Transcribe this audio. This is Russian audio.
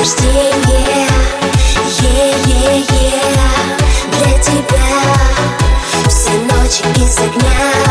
рождения Е-е-е. Для тебя Все ночи из огня.